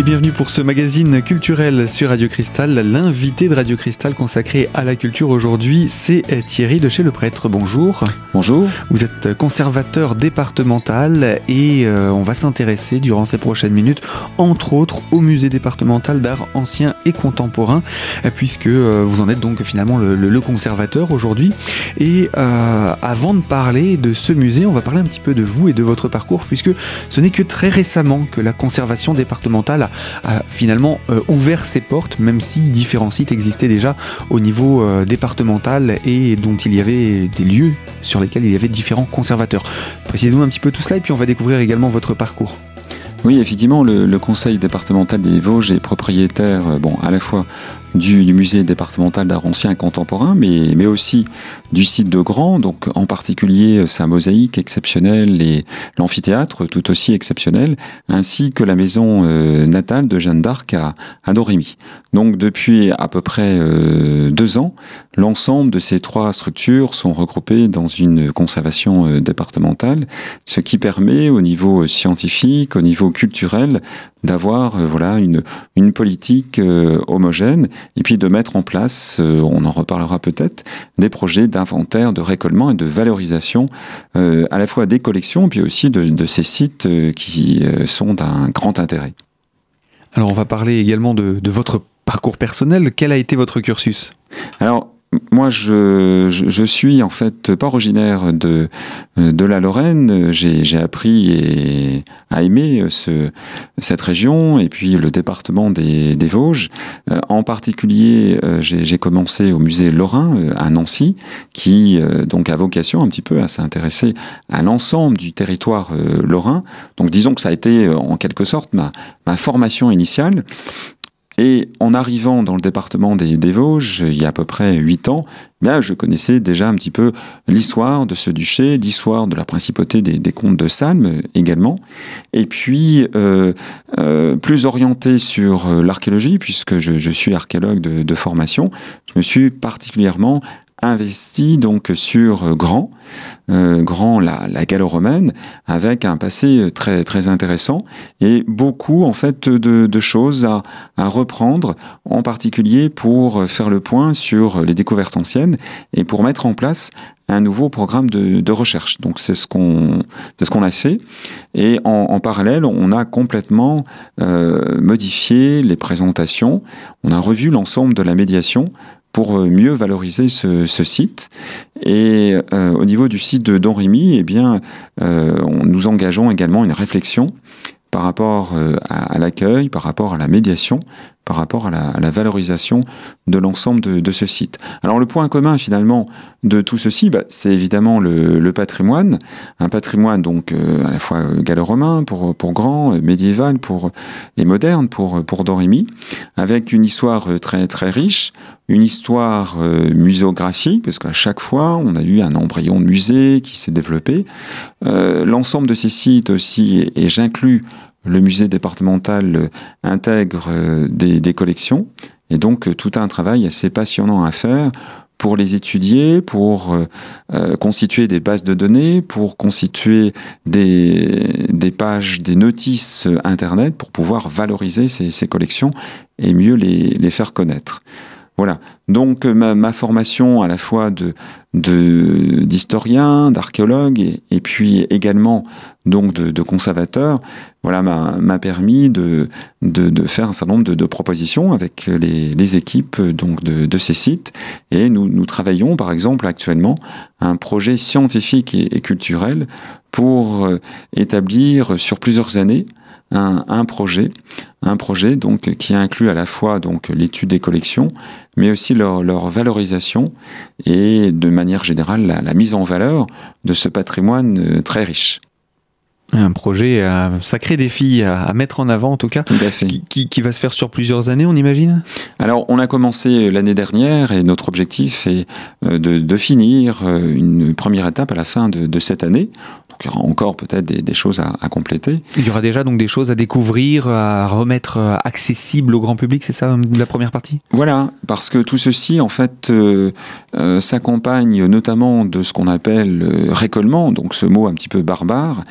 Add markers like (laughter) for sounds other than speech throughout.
Et bienvenue pour ce magazine culturel sur Radio Cristal. L'invité de Radio Cristal consacré à la culture aujourd'hui, c'est Thierry de chez Le Prêtre. Bonjour. Bonjour. Vous êtes conservateur départemental et euh, on va s'intéresser durant ces prochaines minutes, entre autres, au musée départemental d'art ancien et contemporain, puisque euh, vous en êtes donc finalement le, conservateur aujourd'hui. Et euh, avant de parler de ce musée, on va parler un petit peu de vous et de votre parcours, puisque ce n'est que très récemment que la conservation départementale a, finalement euh, ouvert ses portes, même si différents sites existaient déjà au niveau euh, départemental et dont il y avait des lieux sur lesquels il y avait différents conservateurs. Précisez-nous un petit peu tout cela et puis on va découvrir également votre parcours. Oui, effectivement, le, conseil départemental des Vosges est propriétaire, euh, bon, à la fois du, musée départemental d'art ancien contemporain, mais, mais aussi du site de Grand, donc en particulier euh, sa mosaïque exceptionnelle et l'amphithéâtre tout aussi exceptionnel, ainsi que la maison euh, natale de Jeanne d'Arc à, à Doremi. Donc depuis à peu près euh, deux ans, l'ensemble de ces trois structures sont regroupées dans une conservation départementale, ce qui permet au niveau scientifique, au niveau culturel, d'avoir voilà une, une politique homogène et puis de mettre en place, euh, on en reparlera peut-être, des projets d'inventaire, de récollement et de valorisation euh, à la fois des collections, puis aussi de, ces sites euh, qui sont d'un grand intérêt. Alors on va parler également de, de votre parcours personnel. Quel a été votre cursus? Alors, moi, je, je, suis en fait pas originaire de, de la Lorraine. J'ai appris et, à aimer ce, cette région et puis le département des, des Vosges. Euh, en particulier, euh, j'ai commencé au musée Lorrain euh, à Nancy, qui donc a vocation un petit peu à s'intéresser à l'ensemble du territoire lorrain. Donc disons que ça a été en quelque sorte ma, ma formation initiale. Et en arrivant dans le département des, Vosges, il y a à peu près huit ans, bien, je connaissais déjà un petit peu l'histoire de ce duché, l'histoire de la principauté des, comtes de Salm également. Et puis, euh, euh, plus orienté sur euh, l'archéologie, puisque je, suis archéologue de, formation, je me suis particulièrement investi donc sur Grand, euh, Grand la, la gallo-romaine, avec un passé très très intéressant et beaucoup en fait de, choses à, à, reprendre, en particulier pour faire le point sur les découvertes anciennes et pour mettre en place un nouveau programme de, de recherche. Donc c'est ce qu'on c'est ce qu'on a fait et en, en, parallèle on a complètement euh, modifié les présentations, on a revu l'ensemble de la médiation pour euh, mieux valoriser ce, site. Et euh, au niveau du site de Don Rémy, eh bien, euh, nous engageons également une réflexion par rapport à l'accueil, par rapport à la médiation, par rapport à la, valorisation de l'ensemble de, ce site. Alors le point commun finalement de tout ceci, bah, c'est évidemment le, patrimoine, un patrimoine donc euh, à la fois gallo-romain pour, pour grand, médiéval pour et moderne pour pour Doremi, avec une histoire très très riche, une histoire euh, muséographique parce qu'à chaque fois on a eu un embryon de musée qui s'est développé. Euh, L'ensemble de ces sites aussi, et j'inclus le musée départemental euh, intègre euh, des, collections et donc euh, tout un travail assez passionnant à faire pour les étudier, pour constituer des bases de données, pour constituer des, pages, des notices Internet pour pouvoir valoriser ces, collections et mieux les faire connaître. Voilà. Donc ma, ma, formation à la fois de d'historien, d'archéologue et, puis également donc de, conservateur, voilà m'a permis de, faire un certain nombre de, propositions avec les, équipes donc de, ces sites et nous, travaillons par exemple actuellement un projet scientifique et, et culturel pour euh, établir sur plusieurs années un, projet, un projet donc qui inclut à la fois donc l'étude des collections, mais aussi leur, valorisation et de manière générale la, la, mise en valeur de ce patrimoine euh, très riche. Un projet, un sacré défi à, à mettre en avant en tout cas, tout qui, qui, qui, va se faire sur plusieurs années, on imagine? Alors on a commencé l'année dernière et notre objectif est euh, de, de finir euh, une première étape à la fin de, de cette année. Il y aura encore peut-être des, choses à, compléter. Il y aura déjà donc des choses à découvrir, à remettre euh, accessibles au grand public, c'est ça la première partie? Voilà, parce que tout ceci en fait euh, euh, s'accompagne notamment de ce qu'on appelle récollement, donc ce mot un petit peu barbare,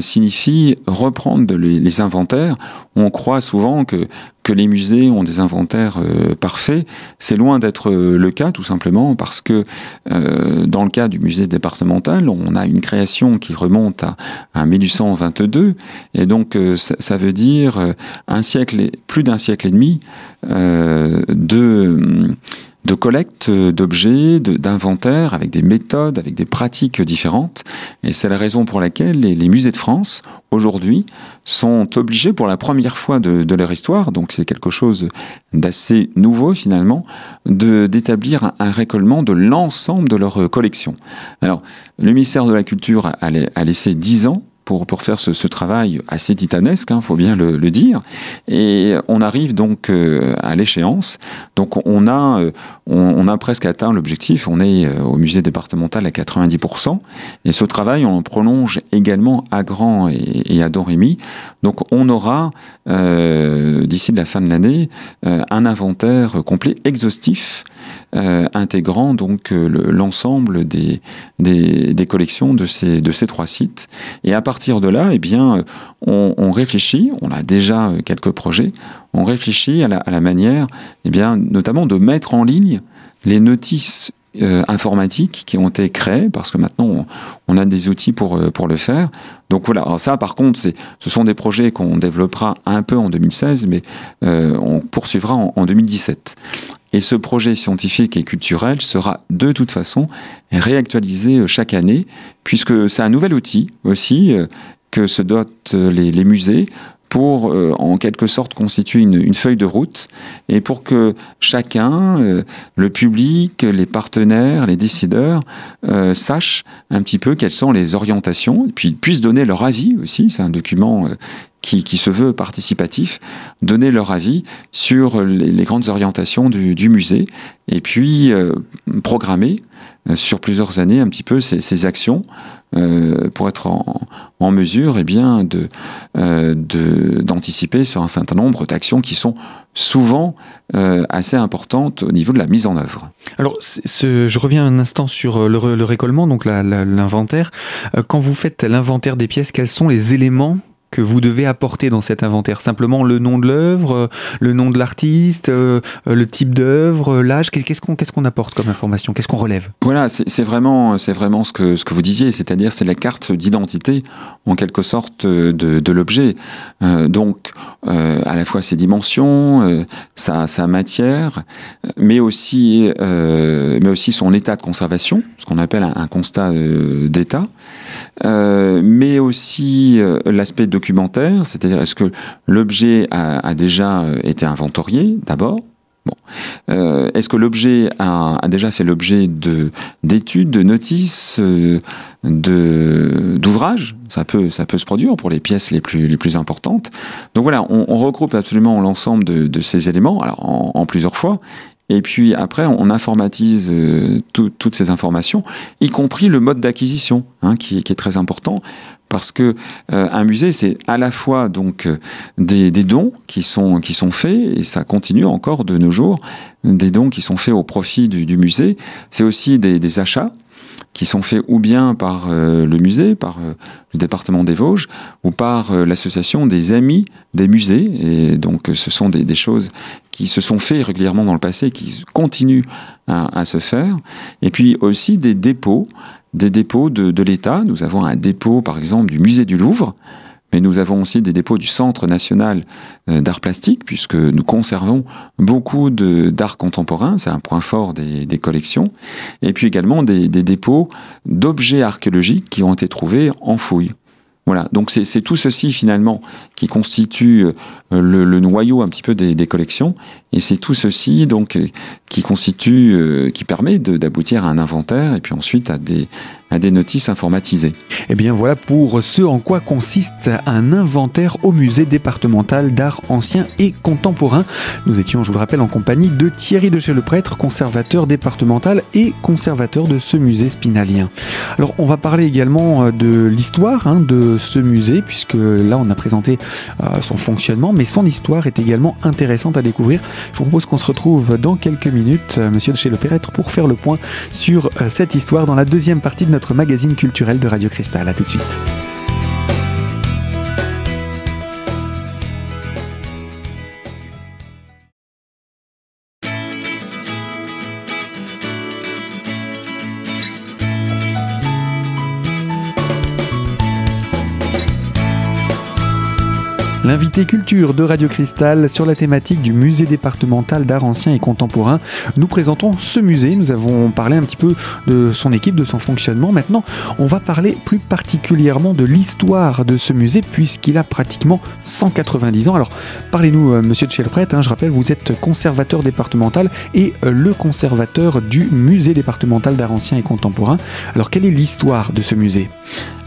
signifie reprendre les inventaires. On croit souvent que que les musées ont des inventaires euh, parfaits. C'est loin d'être euh, le cas, tout simplement, parce que euh, dans le cas du musée départemental, on a une création qui remonte à, à 1822, et donc ça, ça, veut dire un siècle, et, plus d'un siècle et demi de de collecte d'objets, d'inventaires, avec des méthodes, avec des pratiques différentes. Et c'est la raison pour laquelle les, musées de France, aujourd'hui, sont obligés pour la première fois de, leur histoire, donc c'est quelque chose d'assez nouveau finalement, d'établir un, récollement de l'ensemble de leur collection. Alors, le ministère de la Culture a, a laissé 10 ans pour, pour faire ce, ce travail assez titanesque, il hein, faut bien le, le, dire. Et on arrive donc euh, à l'échéance. Donc on a, euh, on, a presque atteint l'objectif. On est euh, au musée départemental à 90%. Et ce travail, on le prolonge également à Grand et, et à Don Rémy. Donc on aura, euh, d'ici la fin de l'année, un inventaire complet, exhaustif, euh, intégrant donc l'ensemble des, collections de ces, de ces trois sites. Et à partir de là, eh bien, on, réfléchit, on a déjà quelques projets, on réfléchit à la, manière, eh notamment de mettre en ligne les notices euh, informatiques qui ont été créées, parce que maintenant on, a des outils pour, euh, pour le faire. Donc voilà, ça par contre, ce sont des projets qu'on développera un peu en 2016, mais euh, on poursuivra en, en, 2017. Et ce projet scientifique et culturel sera de toute façon réactualisé chaque année, puisque c'est un nouvel outil aussi que se dotent les musées pour euh, en quelque sorte constituer une, feuille de route et pour que chacun, euh, le public, les partenaires, les décideurs, euh, sachent un petit peu quelles sont les orientations et puis puissent donner leur avis aussi. C'est un document qui, se veut participatif, donner leur avis sur les, grandes orientations du, musée et puis programmer sur plusieurs années un petit peu ces, actions euh, pour être en, mesure eh bien, de, euh, d'anticiper sur un certain nombre d'actions qui sont souvent euh, assez importantes au niveau de la mise en œuvre. Alors, je reviens un instant sur le, le récollement, donc l'inventaire. Quand vous faites l'inventaire des pièces, quels sont les éléments que vous devez apporter dans cet inventaire Simplement le nom de l'œuvre, euh, le nom de l'artiste, euh, le type d'œuvre, l'âge Qu'est-ce qu'on apporte comme information? Qu'est-ce qu'on relève? Voilà, c'est vraiment, vraiment ce que, vous disiez, c'est-à-dire c'est la carte d'identité, en quelque sorte, de, l'objet. Euh, donc, euh, à la fois ses dimensions, euh, sa, matière, mais aussi, mais aussi son état de conservation, ce qu'on appelle un constat d'état, mais aussi l'aspect de documentaire, c'est-à-dire est-ce que l'objet a, déjà euh, été inventorié d'abord? Bon. Euh, Est-ce que l'objet a, déjà fait l'objet de d'études, de notices, euh, de d'ouvrages? Ça peut ça peut se produire pour les pièces les plus les plus importantes. Donc voilà, on, regroupe absolument l'ensemble de, ces éléments, alors en, plusieurs fois. Et puis après, on informatise euh, tout, toutes ces informations, y compris le mode d'acquisition, hein, qui, qui, est très important parce que euh, un musée c'est à la fois donc euh, des, dons qui sont qui sont faits et ça continue encore de nos jours des dons qui sont faits au profit du, musée. C'est aussi des, achats qui sont faits ou bien par euh, le musée, par euh, le département des Vosges, ou par euh, l'association des amis des musées. Et donc, ce sont des, choses qui se sont faits régulièrement dans le passé, qui continuent à, se faire. Et puis aussi des dépôts des dépôts de l'État. Nous avons un dépôt, par exemple, du musée du Louvre, mais nous avons aussi des dépôts du Centre national euh, d'art plastique, puisque nous conservons beaucoup d'art contemporain, c'est un point fort des, collections, et puis également des, dépôts d'objets archéologiques qui ont été trouvés en fouille. Voilà, donc c'est tout ceci finalement qui constitue euh, le, noyau un petit peu des, des collections, et c'est tout ceci donc qui constitue, euh, qui permet d'aboutir à un inventaire et puis ensuite à des, à des notices informatisées. Et eh bien voilà pour ce en quoi consiste un inventaire au musée départemental d'art ancien et contemporain. Nous étions, je vous le rappelle, en compagnie de Thierry de chez le prêtre, conservateur départemental et conservateur de ce musée spinalien. Alors on va parler également euh, de l'histoire hein, de ce musée, puisque là on a présenté euh, son fonctionnement, mais son histoire est également intéressante à découvrir. Je vous propose qu'on se retrouve dans quelques minutes, euh, monsieur de chez le prêtre, pour faire le point sur cette histoire dans la deuxième partie de notre magazine culturel de Radio Cristal. A tout de suite. L'invité culture de Radio Cristal sur la thématique du musée départemental d'art ancien et contemporain. Nous présentons ce musée. Nous avons parlé un petit peu de son équipe, de son fonctionnement. Maintenant, on va parler plus particulièrement de l'histoire de ce musée puisqu'il a pratiquement 190 ans. Alors, parlez-nous, euh, monsieur de Chelpret. Hein, je rappelle, vous êtes conservateur départemental et euh, le conservateur du musée départemental d'art ancien et contemporain. Alors, quelle est l'histoire de ce musée?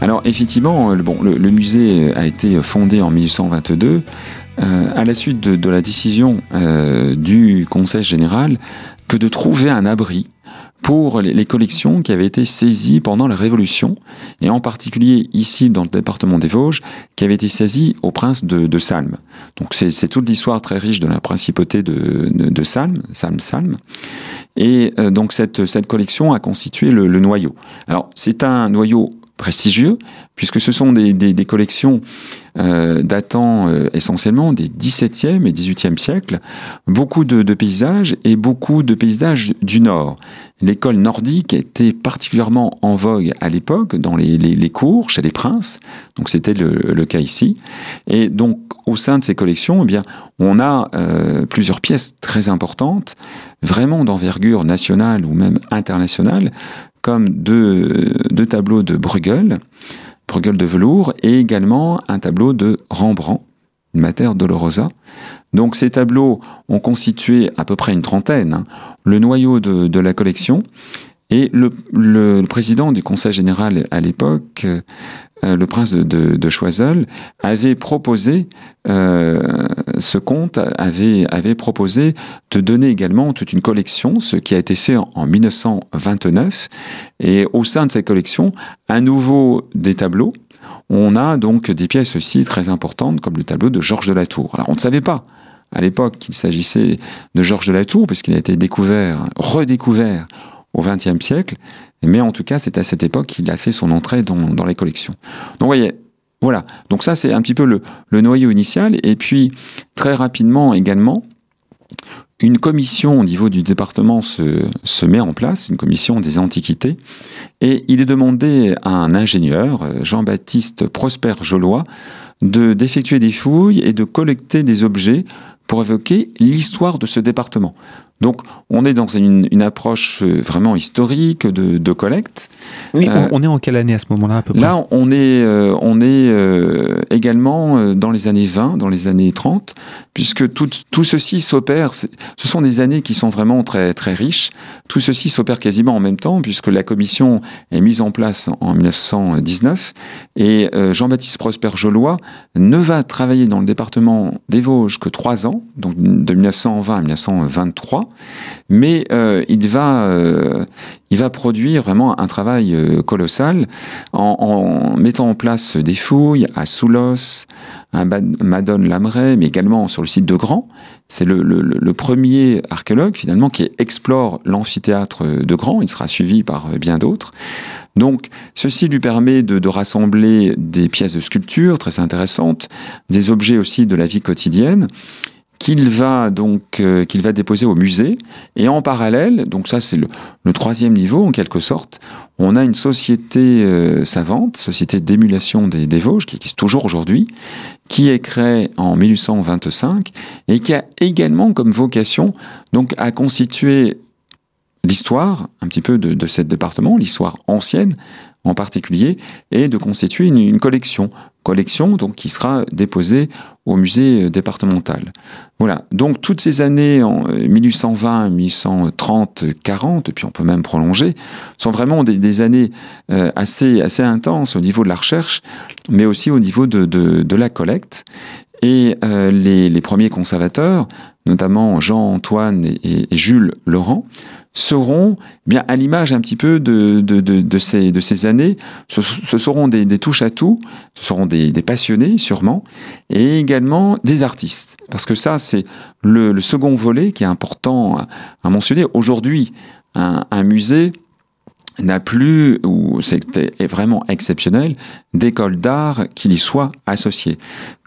Alors, effectivement, euh, bon, le, le musée a été fondé en 1822 euh, à la suite de, la décision euh, du Conseil général que de trouver un abri pour les, collections qui avaient été saisies pendant la Révolution, et en particulier ici dans le département des Vosges, qui avaient été saisies au prince de, Salm. Donc c'est toute l'histoire très riche de la principauté de, Salm, Salm, Salm. Et euh, donc cette, collection a constitué le noyau. Alors c'est un noyau prestigieux, puisque ce sont des, collections euh, datant euh, essentiellement des 17e et 18e siècles, beaucoup de, paysages et beaucoup de paysages du Nord. L'école nordique était particulièrement en vogue à l'époque dans les, cours, chez les princes, donc c'était le, le, cas ici. Et donc au sein de ces collections, eh bien, on a euh, plusieurs pièces très importantes, vraiment d'envergure nationale ou même internationale, comme deux, tableaux de Bruegel, Bruegel de velours, et également un tableau de Rembrandt, une Mater Dolorosa. Donc ces tableaux ont constitué à peu près une trentaine, hein, le noyau de, la collection. Et le, président du Conseil général à l'époque euh, le prince de, Choiseul, avait proposé, euh, ce comte avait proposé de donner également toute une collection, ce qui a été fait en, 1929. Et au sein de cette collection, à nouveau des tableaux. On a donc des pièces aussi très importantes, comme le tableau de Georges de la Tour. Alors on ne savait pas à l'époque qu'il s'agissait de Georges de la Tour, puisqu'il a été découvert, redécouvert au XXe siècle, mais en tout cas, c'est à cette époque qu'il a fait son entrée dans, les collections. Donc, vous voyez, voilà. Donc ça, c'est un petit peu le, noyau initial. Et puis, très rapidement également, une commission au niveau du département se, se met en place, une commission des antiquités, et il est demandé à un ingénieur, Jean-Baptiste Prosper Jolois, de d'effectuer des fouilles et de collecter des objets pour évoquer l'histoire de ce département. Donc, on est dans une, une approche euh, vraiment historique de, de collecte. Oui, euh, on est en quelle année à ce moment-là à peu près? Là, on est, euh, on est euh, également euh, dans les années 20, dans les années 30, puisque tout, tout ceci s'opère. Ce sont des années qui sont vraiment très, très riches. Tout ceci s'opère quasiment en même temps, puisque la commission est mise en place en 1919 et Jean-Baptiste Prosper Jolois ne va travailler dans le département des Vosges que trois ans, donc de 1920 à 1923 mais euh, il va euh, il va produire vraiment un travail euh, colossal en, mettant en place des fouilles à Soulos, à Madone Lamray, mais également sur le site de Grand. C'est le, premier archéologue finalement qui explore l'amphithéâtre de Grand. Il sera suivi par bien d'autres. Donc, ceci lui permet de, de, rassembler des pièces de sculpture très intéressantes, des objets aussi de la vie quotidienne, qu'il va donc euh, qu'il va déposer au musée. Et en parallèle donc ça c'est le, troisième niveau en quelque sorte on a une société euh, savante société d'émulation des, des, Vosges qui existe toujours aujourd'hui qui est créée en 1825 et qui a également comme vocation donc à constituer l'histoire un petit peu de, de ce département l'histoire ancienne en particulier et de constituer une, une collection. Collection donc qui sera déposée au musée départemental. Voilà. Donc toutes ces années en 1820, 1830, 40, puis on peut même prolonger, sont vraiment des, années assez, assez intenses au niveau de la recherche, mais aussi au niveau de, de la collecte. Et euh, les, les, premiers conservateurs, notamment Jean-Antoine et, Jules Laurent, seront bien à l'image un petit peu de, de, ces, de ces années. Ce, seront des, touches à tout, ce seront des, passionnés sûrement, et également des artistes. Parce que ça, c'est le, second volet qui est important à, mentionner. Aujourd'hui, un, musée n'a plus, ou c'est vraiment exceptionnel, d'école d'art qui y soit associée.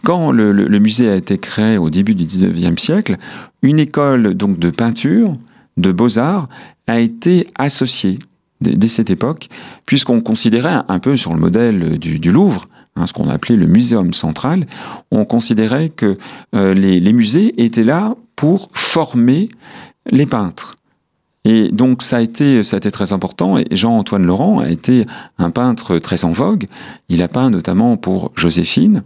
Quand le, le, musée a été créé au début du 19e siècle, une école donc de peinture, de beaux-arts, a été associée dès, cette époque, puisqu'on considérait un peu sur le modèle du, Louvre, hein, ce qu'on appelait le muséum central, on considérait que euh, les, les musées étaient là pour former les peintres. Et donc ça a été, ça a été très important. Et Jean-Antoine Laurent a été un peintre très en vogue. Il a peint notamment pour Joséphine.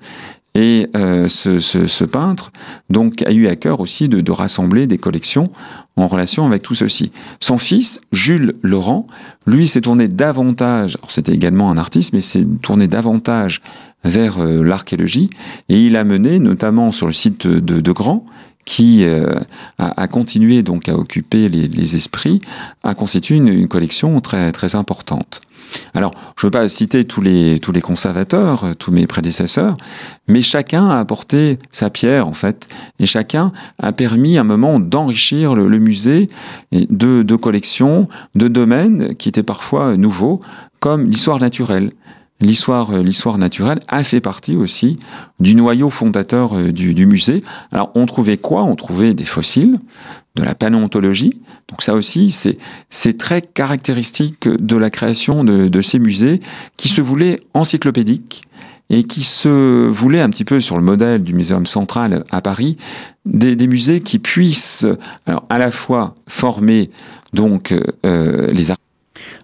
Et euh, ce, ce, ce, peintre donc a eu à cœur aussi de, de, rassembler des collections en relation avec tout ceci. Son fils, Jules Laurent, lui s'est tourné davantage, c'était également un artiste, mais s'est tourné davantage vers euh, l'archéologie, et il a mené, notamment sur le site de, de Grand, qui euh, a, a, continué donc à occuper les, les esprits, a constitué une, une, collection très très importante. Alors, je ne veux pas citer tous les tous les conservateurs, euh, tous mes prédécesseurs, mais chacun a apporté sa pierre en fait, et chacun a permis à un moment d'enrichir le, le, musée de, de collections, de domaines qui étaient parfois nouveaux, comme l'histoire naturelle l'histoire euh, l'histoire naturelle a fait partie aussi du noyau fondateur euh, du, du, musée. Alors on trouvait quoi? On trouvait des fossiles, de la paléontologie. Donc ça aussi, c'est c'est très caractéristique de la création de, de, ces musées qui se voulaient encyclopédiques et qui se voulaient un petit peu sur le modèle du Muséum central à Paris, des, des musées qui puissent alors à la fois former donc euh, les artistes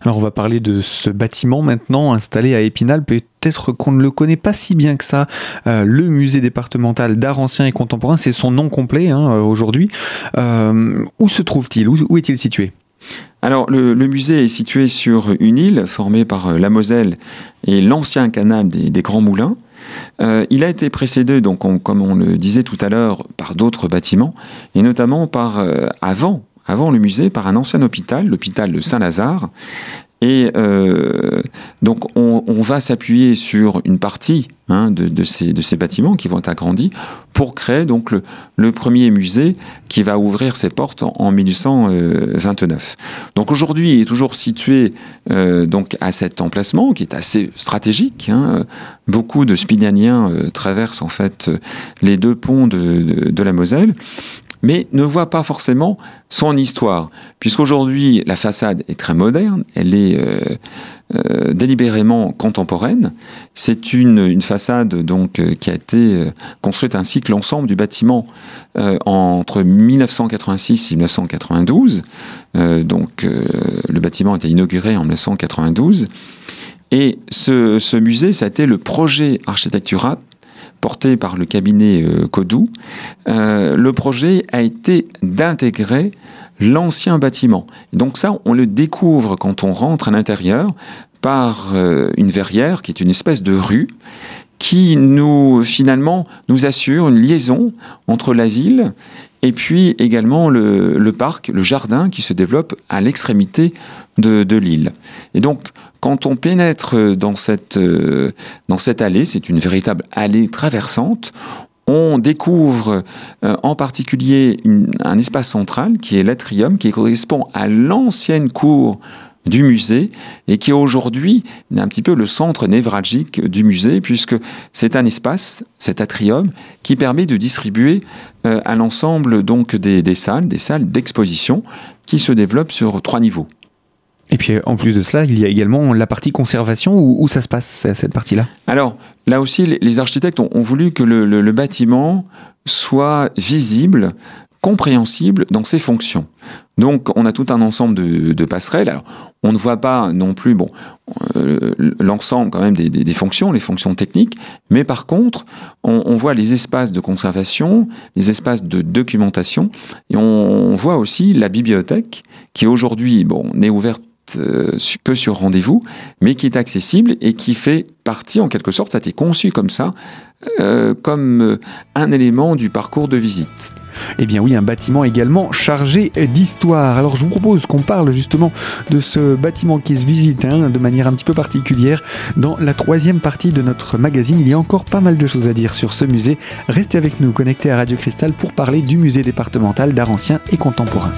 alors on va parler de ce bâtiment maintenant installé à Épinal. Peut-être qu'on ne le connaît pas si bien que ça. Euh, le musée départemental d'art ancien et contemporain, c'est son nom complet hein, euh, aujourd'hui. Euh, où se trouve-t-il? Où, est-il situé? Alors, le, musée est situé sur une île formée par la Moselle et l'ancien canal des, Grands Moulins. Il a été précédé, donc, on, comme on le disait tout à l'heure, par d'autres bâtiments, et notamment par, avant avant le musée par un ancien hôpital, l'hôpital de Saint-Lazare. Et euh, donc on, va s'appuyer sur une partie hein, de, ces, bâtiments qui vont être agrandis pour créer donc le, premier musée qui va ouvrir ses portes en, en 1829. Donc aujourd'hui il est toujours situé euh, donc à cet emplacement qui est assez stratégique. Hein. Beaucoup de Spinaniens euh, traversent en fait les deux ponts de la Moselle mais ne voit pas forcément son histoire, puisqu'aujourd'hui la façade est très moderne, elle est euh, euh, délibérément contemporaine. C'est une, façade donc euh, qui a été construite ainsi que l'ensemble du bâtiment entre 1986 et 1992. donc le bâtiment a été inauguré en 1992. Et ce, ce musée, ça a été le projet architectural porté par le cabinet euh, Codou, euh, le projet a été d'intégrer l'ancien bâtiment. Donc ça, on le découvre quand on rentre à l'intérieur par euh, une verrière qui est une espèce de rue qui nous finalement nous assure une liaison entre la ville et puis également le, parc, le jardin qui se développe à l'extrémité de, de l'île. Et donc quand on pénètre dans cette, euh, dans cette allée, c'est une véritable allée traversante, on découvre euh, en particulier un espace central qui est l'atrium, qui correspond à l'ancienne cour du musée et qui est aujourd'hui un petit peu le centre névralgique du musée puisque c'est un espace, cet atrium, qui permet de distribuer euh, à l'ensemble donc des, des salles, des salles d'exposition qui se développent sur trois niveaux. Et puis en plus de cela, il y a également la partie conservation où, ça se passe, cette partie-là? Alors là aussi, les architectes ont, voulu que le, bâtiment soit visible, compréhensible dans ses fonctions. Donc on a tout un ensemble de, passerelles. On ne voit pas non plus bon euh, l'ensemble quand même des, fonctions, les fonctions techniques, mais par contre on, voit les espaces de conservation, les espaces de documentation, et on, voit aussi la bibliothèque qui aujourd'hui bon n'est ouverte que sur rendez-vous, mais qui est accessible et qui fait partie en quelque sorte, a été conçu comme ça, euh, comme un élément du parcours de visite. Eh bien oui, un bâtiment également chargé d'histoire. Alors je vous propose qu'on parle justement de ce bâtiment qui se visite hein, de manière un petit peu particulière dans la troisième partie de notre magazine. Il y a encore pas mal de choses à dire sur ce musée. Restez avec nous connectés à Radio Cristal pour parler du musée départemental d'art ancien et contemporain.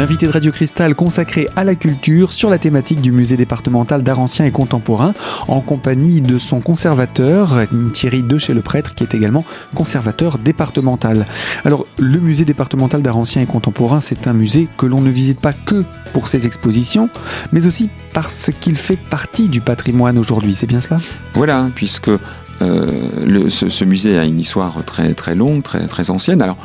L'invité de Radio Cristal consacré à la culture sur la thématique du musée départemental d'art ancien et contemporain en compagnie de son conservateur Thierry De chez le prêtre qui est également conservateur départemental. Alors le musée départemental d'art ancien et contemporain c'est un musée que l'on ne visite pas que pour ses expositions mais aussi parce qu'il fait partie du patrimoine aujourd'hui, c'est bien cela? Voilà, puisque euh, ce, musée a une histoire très très longue, très très ancienne. Alors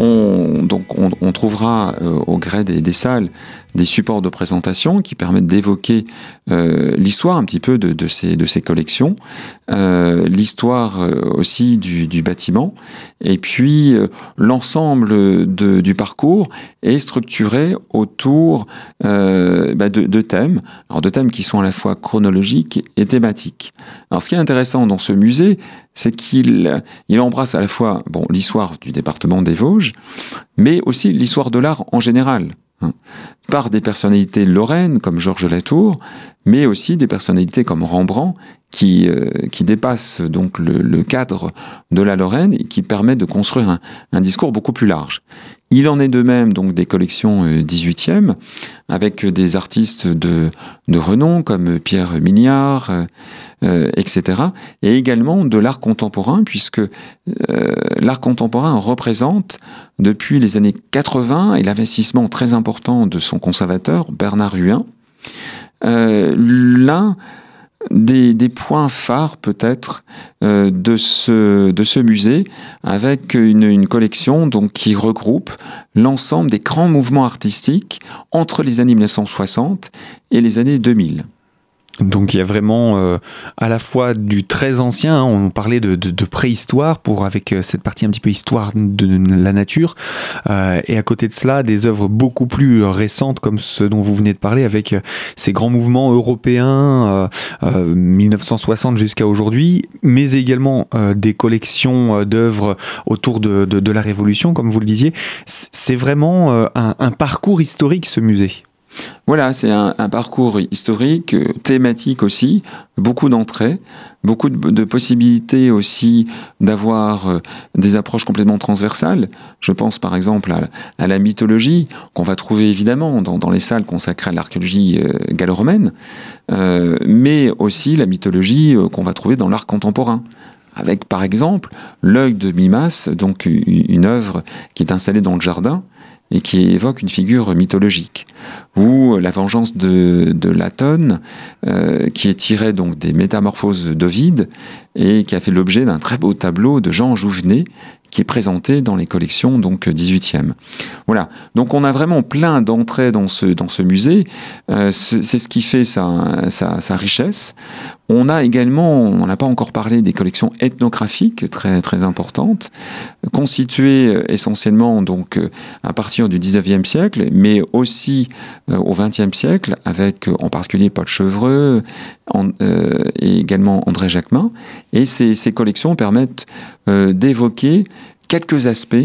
on, donc on, trouvera euh, au gré des, salles des supports de présentation qui permettent d'évoquer euh, l'histoire un petit peu de, ces, de ces collections, euh, l'histoire aussi du, bâtiment, et puis l'ensemble du parcours est structuré autour bah, de, de, thèmes, alors de thèmes qui sont à la fois chronologiques et thématiques. Alors ce qui est intéressant dans ce musée, c'est qu'il il embrasse à la fois bon, l'histoire du département des Vosges, mais aussi l'histoire de l'art en général, hein, par des personnalités lorraines comme Georges Latour, mais aussi des personnalités comme Rembrandt, qui, euh, qui dépassent donc le, cadre de la Lorraine et qui permet de construire un, discours beaucoup plus large. Il en est de même donc des collections 18e, euh, avec des artistes de, de renom comme Pierre Mignard, euh, euh, etc. Et également de l'art contemporain, puisque l'art contemporain représente depuis les années 80 et l'investissement très important de son conservateur, Bernard Huin, l'un des, points phares peut-être euh, de, ce, musée avec une, collection qui regroupe l'ensemble des grands mouvements artistiques entre les années 1960 et les années 2000. Donc il y a vraiment euh, à la fois du très ancien, hein, on parlait de, de, de, préhistoire pour avec euh, cette partie un petit peu histoire de, la nature, euh, et à côté de cela des œuvres beaucoup plus récentes comme ce dont vous venez de parler avec euh, ces grands mouvements européens 1960 jusqu'à aujourd'hui, mais également des collections d'œuvres autour de, de, la Révolution, comme vous le disiez. C'est vraiment un, un parcours historique ce musée. Voilà, c'est un, parcours historique, euh, thématique aussi, beaucoup d'entrées, beaucoup de, possibilités aussi d'avoir euh, des approches complètement transversales. Je pense par exemple à, la mythologie, qu'on va trouver évidemment dans, les salles consacrées à l'archéologie euh, gallo-romaine, mais aussi la mythologie qu'on va trouver dans l'art contemporain avec par exemple l'œil de Mimas, donc une œuvre qui est installée dans le jardin, et qui évoque une figure mythologique, ou la vengeance de, de Latone, euh, qui est tirée donc des métamorphoses d'Ovide et qui a fait l'objet d'un très beau tableau de Jean Jouvenet qui est présenté dans les collections donc 18e. Voilà. Donc on a vraiment plein d'entrées dans ce dans ce musée. Euh, c'est ce qui fait sa, sa, sa richesse. On a également, on n'a pas encore parlé des collections ethnographiques très très importantes, constituées euh, essentiellement donc euh, à partir du 19e siècle, mais aussi au 20e siècle, avec en particulier Paul Chevreux et également André Jacquemin. Et ces, ces collections permettent d'évoquer quelques aspects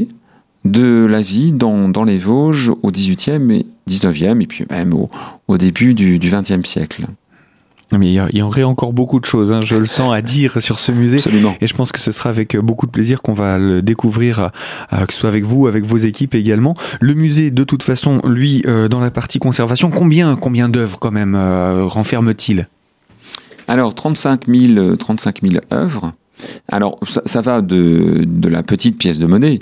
de la vie dans, dans les Vosges au XVIIIe et XIXe et puis même au, au début du XXe siècle. Mais il y, aurait encore beaucoup de choses, hein, je le sens, à dire (laughs) sur ce musée. Absolument. Et je pense que ce sera avec beaucoup de plaisir qu'on va le découvrir, euh, que ce soit avec vous, avec vos équipes également. Le musée, de toute façon, lui, euh, dans la partie conservation, combien, combien d'œuvres quand même euh, renferme-t-il? Alors, 35 000, 35 000 œuvres. Alors, ça, va de, la petite pièce de monnaie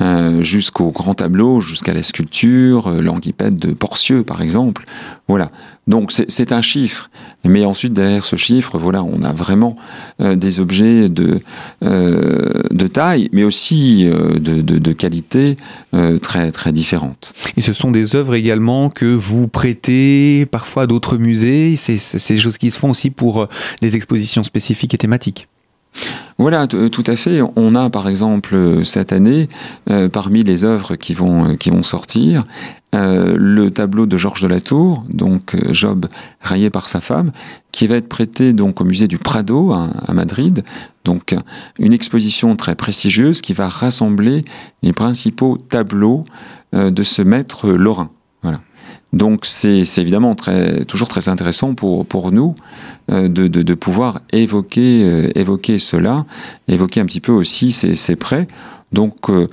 euh, jusqu'au grand tableau, jusqu'à la sculpture, euh, de Porcieux par exemple. Voilà. Donc c'est un chiffre, mais ensuite derrière ce chiffre, voilà, on a vraiment euh, des objets de, de taille, mais aussi de, de, qualité très très différentes. Et ce sont des œuvres également que vous prêtez parfois à d'autres musées. C'est des choses qui se font aussi pour des expositions spécifiques et thématiques. Voilà, tout à fait. On a par exemple cette année, euh, parmi les œuvres qui vont, euh, sortir, euh, le tableau de Georges de la Tour, donc Job rayé par sa femme, qui va être prêté donc au musée du Prado à Madrid. Donc une exposition très prestigieuse qui va rassembler les principaux tableaux de ce maître lorrain. Donc c'est évidemment toujours très intéressant pour, nous euh, de, pouvoir évoquer, euh, évoquer cela, évoquer un petit peu aussi ces, ces prêts. Donc euh,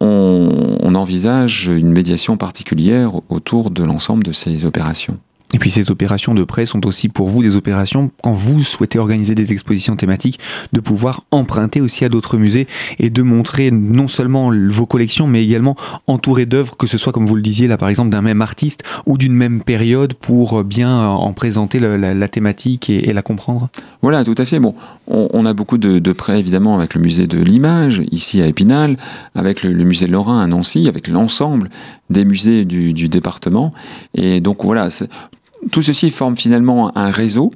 on envisage une médiation particulière autour de l'ensemble de ces opérations. Et puis ces opérations de prêt sont aussi pour vous des opérations quand vous souhaitez organiser des expositions thématiques, de pouvoir emprunter aussi à d'autres musées et de montrer non seulement vos collections, mais également entouré d'œuvres, que ce soit comme vous le disiez là par exemple d'un même artiste ou d'une même période pour bien en présenter la, thématique et, la comprendre. Voilà, tout à fait. Bon, on, a beaucoup de, prêts évidemment avec le musée de l'image ici à Épinal, avec le, le musée de Lorrain à Nancy, avec l'ensemble des musées du, du département. Et donc voilà, tout ceci forme finalement un réseau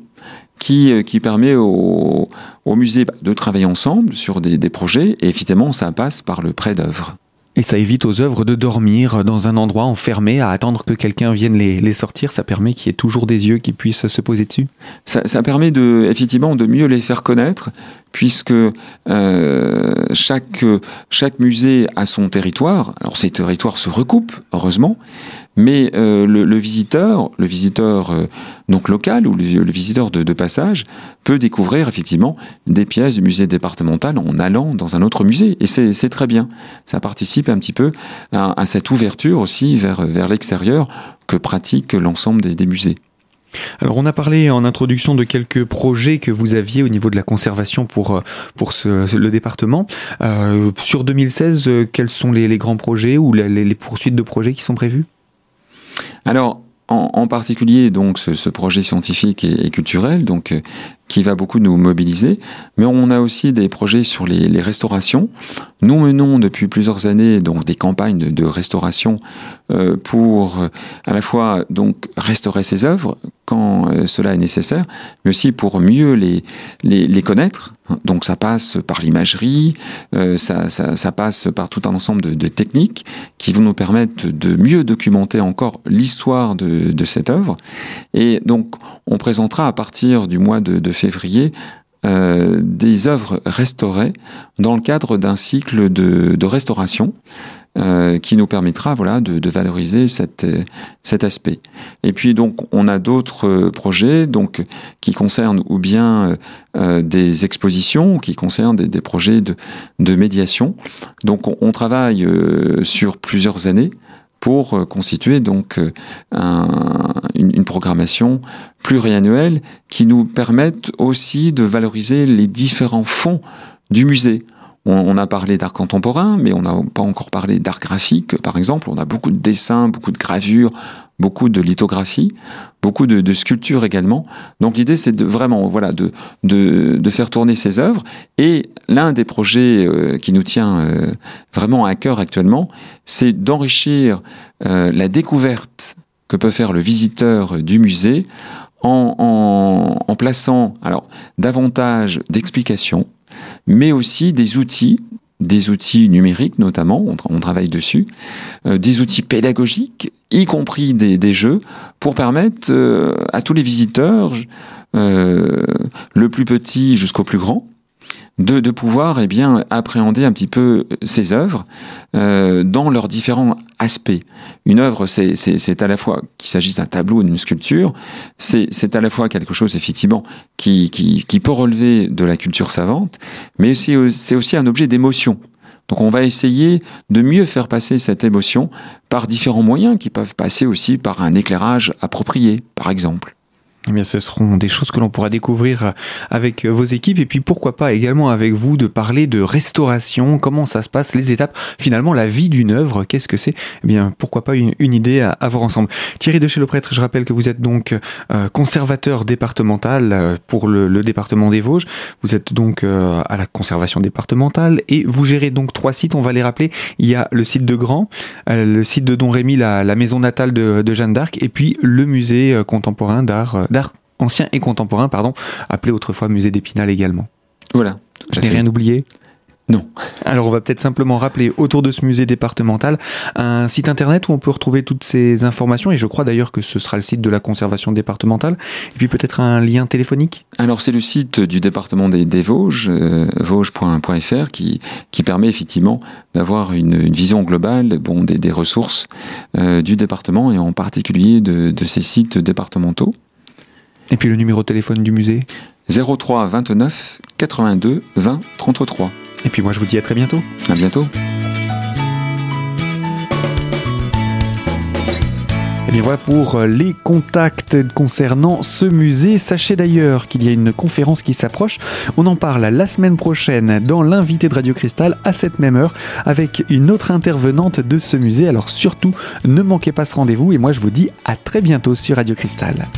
qui, euh, qui permet au, au musée de travailler ensemble sur des, des projets et évidemment ça passe par le prêt d'œuvres. Et ça évite aux œuvres de dormir dans un endroit enfermé à attendre que quelqu'un vienne les, les, sortir. Ça permet qu'il y ait toujours des yeux qui puissent se poser dessus. Ça, ça permet de, effectivement de mieux les faire connaître, puisque euh, chaque, chaque musée a son territoire. Alors ces territoires se recoupent, heureusement, mais euh, le, le, visiteur, le visiteur euh, donc local ou le, le visiteur de, de, passage peut découvrir effectivement des pièces du musée départemental en allant dans un autre musée et c'est très bien. Ça participe un petit peu à, à cette ouverture aussi vers, vers l'extérieur que pratique l'ensemble des, des musées. Alors on a parlé en introduction de quelques projets que vous aviez au niveau de la conservation pour, ce, le département. Euh, sur 2016, quels sont les, grands projets ou les, poursuites de projets qui sont prévues? Alors, en, particulier, donc, ce, projet scientifique et, culturel, euh, qui va beaucoup nous mobiliser, mais on a aussi des projets sur les, restaurations. Nous menons depuis plusieurs années donc des campagnes de, restauration euh, pour euh, à la fois donc restaurer ces œuvres quand euh, cela est nécessaire, mais aussi pour mieux les, les, connaître. Donc ça passe par l'imagerie, ça, ça, passe par tout un ensemble de, techniques qui vont nous permettre de mieux documenter encore l'histoire de, de cette œuvre. Et donc on présentera à partir du mois de, de février euh, des œuvres restaurées dans le cadre d'un cycle de, restauration euh, qui nous permettra de, valoriser cet aspect. Et puis donc on a d'autres projets donc, qui concernent ou bien euh, des expositions, qui concernent des, projets de, médiation. Donc on, travaille sur plusieurs années pour euh, constituer donc euh, un, une, une, programmation pluriannuelle qui nous permette aussi de valoriser les différents fonds du musée. On, a parlé d'art contemporain, mais on n'a pas encore parlé d'art graphique, par exemple. On a beaucoup de dessins, beaucoup de gravures, beaucoup de lithographie, beaucoup de, sculptures également. Donc l'idée, c'est de vraiment, voilà, de, faire tourner ces œuvres. Et l'un des projets euh, qui nous tient euh, vraiment à cœur actuellement, c'est d'enrichir euh, la découverte que peut faire le visiteur du musée en, en, en plaçant alors davantage d'explications, mais aussi des outils des outils numériques notamment, on, travaille dessus, euh, des outils pédagogiques, y compris des, des jeux, pour permettre euh, à tous les visiteurs, euh, le plus petit jusqu'au plus grand, de, de, pouvoir eh bien, appréhender un petit peu ces œuvres euh, dans leurs différents aspects. Une œuvre, c'est à la fois qu'il s'agisse d'un tableau ou d'une sculpture, c'est à la fois quelque chose effectivement qui, qui, qui, peut relever de la culture savante, mais c'est aussi un objet d'émotion. Donc on va essayer de mieux faire passer cette émotion par différents moyens qui peuvent passer aussi par un éclairage approprié, par exemple. Eh bien, ce seront des choses que l'on pourra découvrir avec vos équipes et puis pourquoi pas également avec vous de parler de restauration, comment ça se passe, les étapes, finalement la vie d'une œuvre, qu'est-ce que c'est? Eh bien, pourquoi pas une, idée à, à, voir ensemble. Thierry de chez le prêtre, je rappelle que vous êtes donc euh, conservateur départemental euh, pour le, département des Vosges. Vous êtes donc euh, à la conservation départementale et vous gérez donc trois sites. On va les rappeler. Il y a le site de Grand, le site de Don Rémy, la, la maison natale de, de Jeanne d'Arc, et puis le musée contemporain d'art d'art ancien et contemporain, pardon, appelé autrefois musée d'Épinal également. Voilà. Je n'ai rien oublié? Non. Alors on va peut-être simplement rappeler autour de ce musée départemental un site internet où on peut retrouver toutes ces informations et je crois d'ailleurs que ce sera le site de la conservation départementale et puis peut-être un lien téléphonique? Alors c'est le site du département des, des Vosges, euh, vosges.fr qui, qui permet effectivement d'avoir une, une, vision globale bon, des, des ressources euh, du département et en particulier de, de ces sites départementaux. Et puis le numéro de téléphone du musée 03 29 82 20 33. Et puis moi je vous dis à très bientôt. À bientôt. Et bien voilà pour les contacts concernant ce musée. Sachez d'ailleurs qu'il y a une conférence qui s'approche. On en parle la semaine prochaine dans l'invité de Radio Cristal à cette même heure avec une autre intervenante de ce musée. Alors surtout, ne manquez pas ce rendez-vous et moi je vous dis à très bientôt sur Radio Cristal.